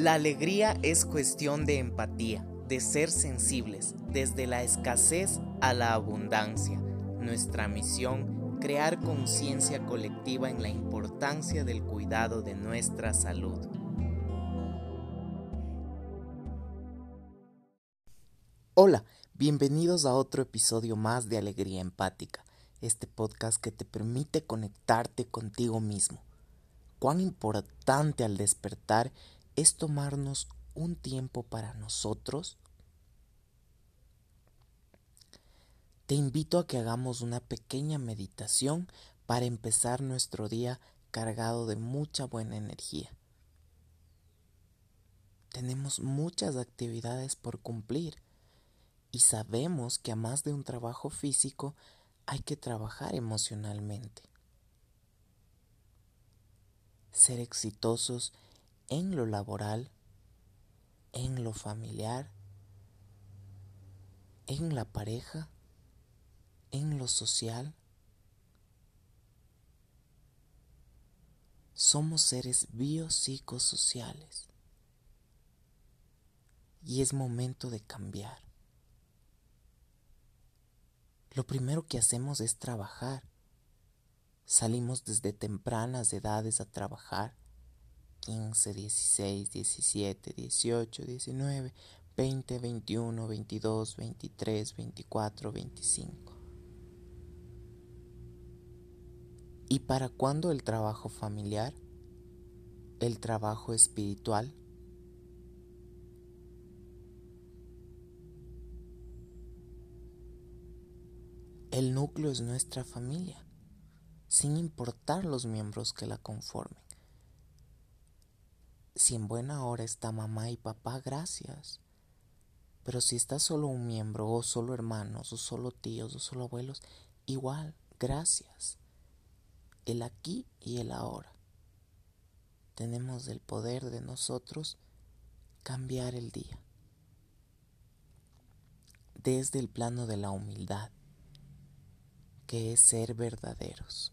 La alegría es cuestión de empatía, de ser sensibles, desde la escasez a la abundancia. Nuestra misión, crear conciencia colectiva en la importancia del cuidado de nuestra salud. Hola, bienvenidos a otro episodio más de Alegría Empática, este podcast que te permite conectarte contigo mismo. Cuán importante al despertar es tomarnos un tiempo para nosotros. Te invito a que hagamos una pequeña meditación para empezar nuestro día cargado de mucha buena energía. Tenemos muchas actividades por cumplir y sabemos que a más de un trabajo físico hay que trabajar emocionalmente. Ser exitosos en lo laboral, en lo familiar, en la pareja, en lo social. Somos seres biopsicosociales y es momento de cambiar. Lo primero que hacemos es trabajar. Salimos desde tempranas edades a trabajar 15, 16, 17, 18, 19, 20, 21, 22, 23, 24, 25. ¿Y para cuándo el trabajo familiar? ¿El trabajo espiritual? El núcleo es nuestra familia, sin importar los miembros que la conformen. Si en buena hora está mamá y papá, gracias. Pero si está solo un miembro, o solo hermanos, o solo tíos, o solo abuelos, igual, gracias. El aquí y el ahora. Tenemos el poder de nosotros cambiar el día. Desde el plano de la humildad, que es ser verdaderos.